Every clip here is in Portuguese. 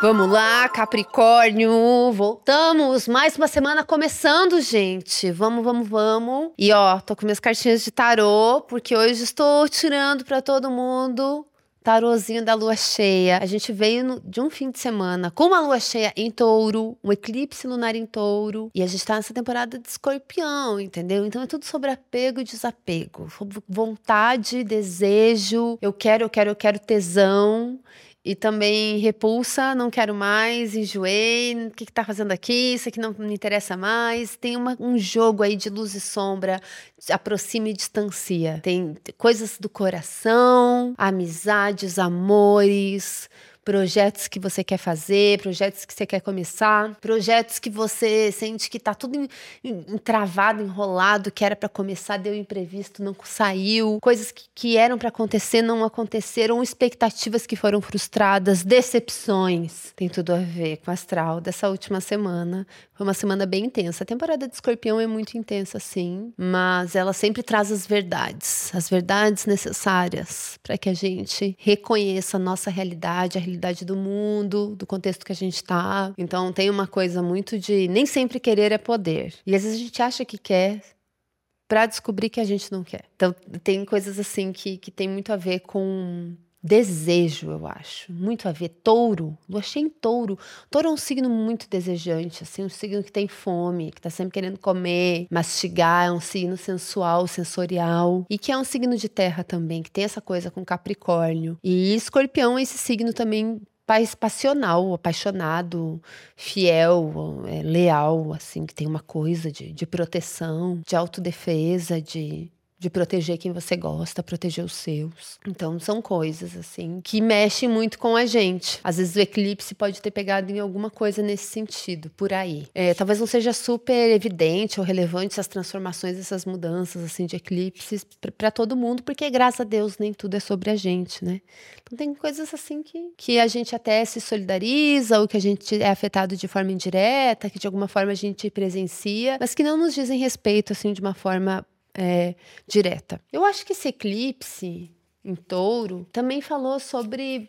Vamos lá, Capricórnio. Voltamos. Mais uma semana começando, gente. Vamos, vamos, vamos. E ó, tô com minhas cartinhas de tarô, porque hoje estou tirando para todo mundo tarozinho da lua cheia. A gente veio no, de um fim de semana com uma lua cheia em touro, um eclipse lunar em touro. E a gente tá nessa temporada de escorpião, entendeu? Então é tudo sobre apego e desapego. Vontade, desejo, eu quero, eu quero, eu quero tesão e também repulsa, não quero mais, enjoei, o que, está fazendo aqui? Isso aqui não me interessa mais. Tem uma, um jogo aí de luz e sombra, aproxima e distancia. Tem coisas do coração, amizades, amores, projetos que você quer fazer, projetos que você quer começar, projetos que você sente que tá tudo entravado, enrolado, que era para começar, deu imprevisto, não saiu, coisas que, que eram para acontecer não aconteceram, expectativas que foram frustradas, decepções. Tem tudo a ver com o astral dessa última semana. Foi uma semana bem intensa. A temporada de Escorpião é muito intensa, sim, mas ela sempre traz as verdades, as verdades necessárias para que a gente reconheça a nossa realidade, a realidade realidade do mundo, do contexto que a gente está. Então tem uma coisa muito de nem sempre querer é poder. E às vezes a gente acha que quer para descobrir que a gente não quer. Então tem coisas assim que, que tem muito a ver com desejo, eu acho. Muito a ver. Touro, lua cheia em touro. Touro é um signo muito desejante, assim, um signo que tem fome, que tá sempre querendo comer, mastigar, é um signo sensual, sensorial. E que é um signo de terra também, que tem essa coisa com Capricórnio. E escorpião é esse signo também passional, apaixonado, fiel, é, leal, assim, que tem uma coisa de, de proteção, de autodefesa, de de proteger quem você gosta, proteger os seus. Então são coisas assim que mexem muito com a gente. Às vezes o eclipse pode ter pegado em alguma coisa nesse sentido, por aí. É, talvez não seja super evidente ou relevante essas transformações, essas mudanças assim de eclipses para todo mundo, porque graças a Deus nem tudo é sobre a gente, né? Então tem coisas assim que, que a gente até se solidariza ou que a gente é afetado de forma indireta, que de alguma forma a gente presencia, mas que não nos dizem respeito assim de uma forma é, direta. Eu acho que esse eclipse em touro também falou sobre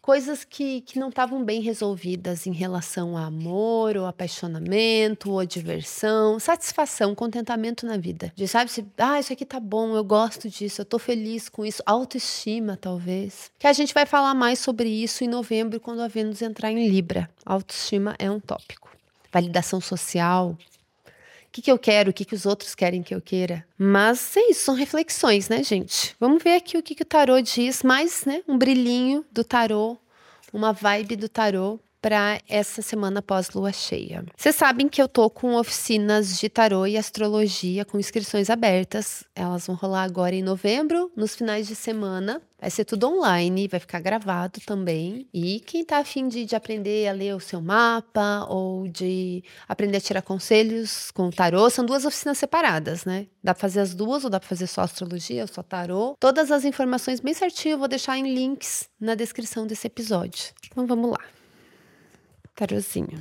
coisas que, que não estavam bem resolvidas em relação a amor, ou apaixonamento, ou diversão, satisfação, contentamento na vida. De sabe se, ah, isso aqui tá bom, eu gosto disso, eu tô feliz com isso, autoestima talvez. Que a gente vai falar mais sobre isso em novembro quando a Vênus entrar em Libra. Autoestima é um tópico. Validação social, o que, que eu quero, o que, que os outros querem que eu queira. Mas é isso, são reflexões, né, gente? Vamos ver aqui o que, que o tarô diz, mais, né, um brilhinho do tarô, uma vibe do tarô para essa semana pós-lua cheia. Vocês sabem que eu tô com oficinas de tarô e astrologia com inscrições abertas. Elas vão rolar agora em novembro, nos finais de semana. Vai ser tudo online, vai ficar gravado também. E quem tá afim de, de aprender a ler o seu mapa ou de aprender a tirar conselhos com o tarô, são duas oficinas separadas, né? Dá pra fazer as duas ou dá pra fazer só astrologia ou só tarô. Todas as informações bem certinho eu vou deixar em links na descrição desse episódio. Então vamos lá. Tarozinho.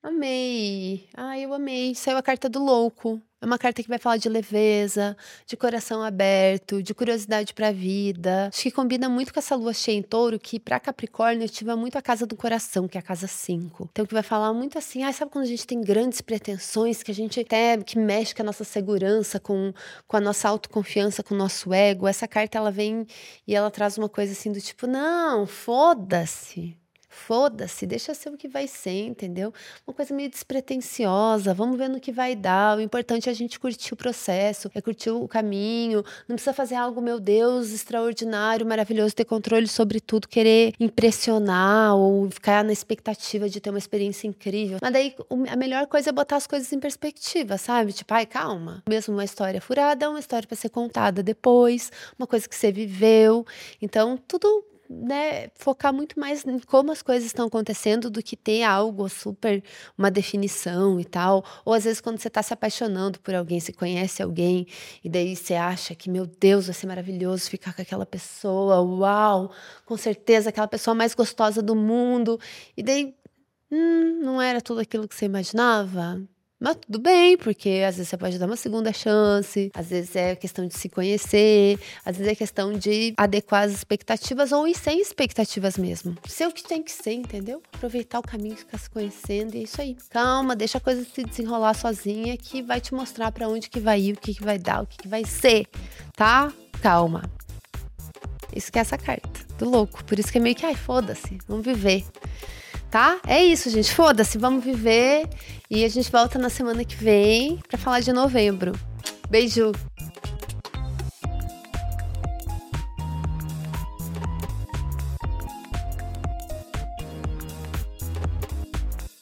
Amei. Ai, eu amei. Saiu a carta do louco. É uma carta que vai falar de leveza, de coração aberto, de curiosidade para a vida. Acho que combina muito com essa lua cheia em touro, que para Capricórnio ativa muito a casa do coração, que é a casa 5. Então, que vai falar muito assim, ah, sabe quando a gente tem grandes pretensões, que a gente até que mexe com a nossa segurança, com, com a nossa autoconfiança, com o nosso ego. Essa carta ela vem e ela traz uma coisa assim do tipo, não, foda-se. Foda-se, deixa ser o que vai ser, entendeu? Uma coisa meio despretensiosa, vamos ver no que vai dar. O importante é a gente curtir o processo, é curtir o caminho. Não precisa fazer algo, meu Deus, extraordinário, maravilhoso, ter controle sobre tudo, querer impressionar ou ficar na expectativa de ter uma experiência incrível. Mas daí a melhor coisa é botar as coisas em perspectiva, sabe? Tipo, ai, calma. Mesmo uma história furada é uma história para ser contada depois, uma coisa que você viveu. Então, tudo né, focar muito mais em como as coisas estão acontecendo do que ter algo super, uma definição e tal. Ou às vezes quando você está se apaixonando por alguém, se conhece alguém, e daí você acha que, meu Deus, vai ser maravilhoso ficar com aquela pessoa, uau, com certeza aquela pessoa mais gostosa do mundo. E daí, hum, não era tudo aquilo que você imaginava. Mas tudo bem, porque às vezes você pode dar uma segunda chance, às vezes é questão de se conhecer, às vezes é questão de adequar as expectativas ou ir sem expectativas mesmo. Ser o que tem que ser, entendeu? Aproveitar o caminho, ficar se conhecendo e é isso aí. Calma, deixa a coisa se desenrolar sozinha que vai te mostrar para onde que vai ir, o que que vai dar, o que que vai ser, tá? Calma. Isso que é essa carta do louco. Por isso que é meio que, ai, foda-se, vamos viver tá? É isso, gente. Foda-se, vamos viver. E a gente volta na semana que vem para falar de novembro. Beijo!